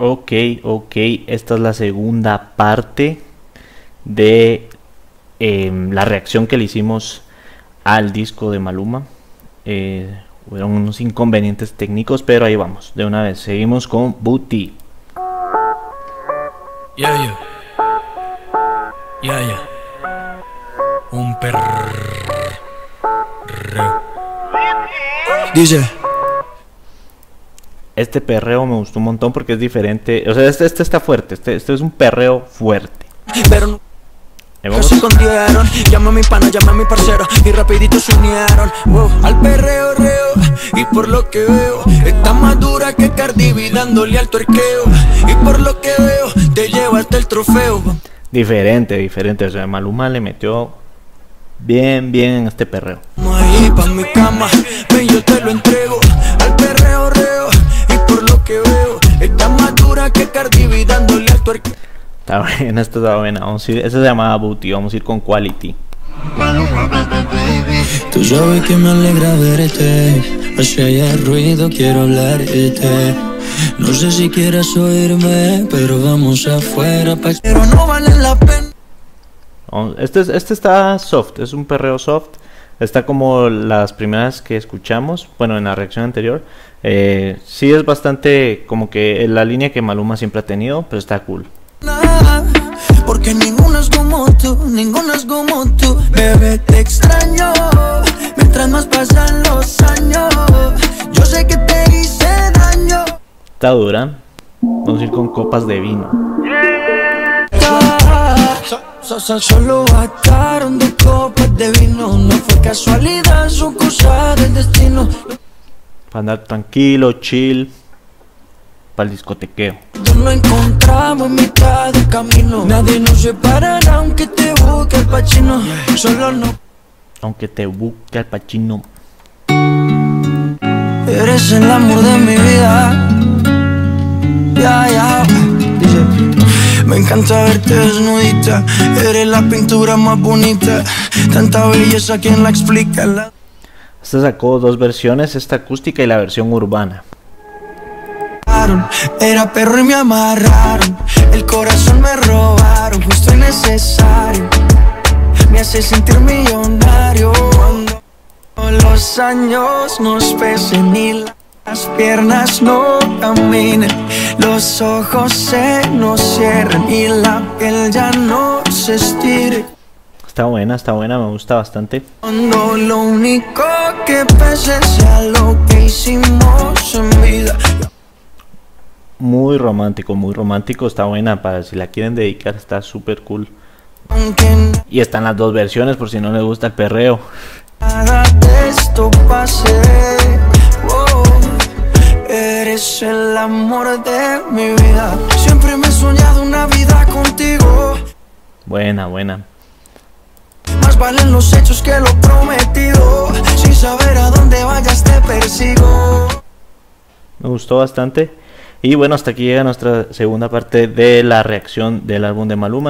Ok, ok, esta es la segunda parte de em, la reacción que le hicimos al disco de Maluma. Eh, fueron unos inconvenientes técnicos, pero ahí vamos, de una vez. Seguimos con Booty. Ya, ya. Ya, ya. Un perro. Dice. Este perreo me gustó un montón porque es diferente. O sea, este, este está fuerte. Este, este es un perreo fuerte. Pero no vamos. se escondieron. Llama a mi pana, llama a mi parcero. Y rapidito se unieron. Wow, al perreo, reo. Y por lo que veo, está más dura que Cardi B dándole al tuerqueo. Y por lo que veo, te llevaste el trofeo. Diferente, diferente. O sea, Maluma le metió bien, bien en este perreo. Ahí pa' mi cama, veo Está más dura que Cardi B dándole al tuerque Está buena, esta está buena. Vamos a ir, esta se llamaba Booty. Vamos a ir con Quality. Tú sabes que me alegra verte Hacia allá ruido, quiero hablarte No sé si quieres oírme, pero vamos afuera pa' Pero no vale la pena Este, es- este está soft, es un perreo soft. Está como las primeras que escuchamos, bueno, en la reacción anterior. Eh, sí es bastante como que la línea que Maluma siempre ha tenido, pero está cool. nada, Porque ninguna es como tú, ninguna es como tú Bebé, te extraño Mientras más pasan los años Yo sé que te hice daño Está dura. Vamos a ir con copas de vino. So- so- so- solo bastaron dos copas de vino No fue casualidad, son cosas del destino Para andar tranquilo, chill. Para el discotequeo. Nos no encontramos en mitad del camino Nadie nos separará aunque te busque el pachino Solo no Aunque te busque al pachino. Eres el amor de mi vida. Encanta verte desnudita. Eres la pintura más bonita. Tanta belleza, ¿quién la explica? La- Este sacó dos versiones, esta acústica y la versión urbana. Era perro y me amarraron. El corazón me robaron. Justo y necesario. Me hace sentir millonario. Cuando los años nos pesen y las piernas no caminen. Los ojos se nos cierren y la piel ya no se estire. Está buena, está buena, me gusta bastante. Lo único que pese sea lo que hicimos en vida. Muy romántico, muy romántico. Está buena para si la quieren dedicar, está súper cool. Y están las dos versiones por si no les gusta el perreo. nada de esto pase. Eres el amor de mi vida. Siempre me he soñado una vida contigo. Buena, buena. Más valen los hechos que lo prometido. Sin saber a dónde vayas te persigo. Me gustó bastante. Y bueno, hasta aquí llega nuestra segunda parte de la reacción del álbum de Maluma.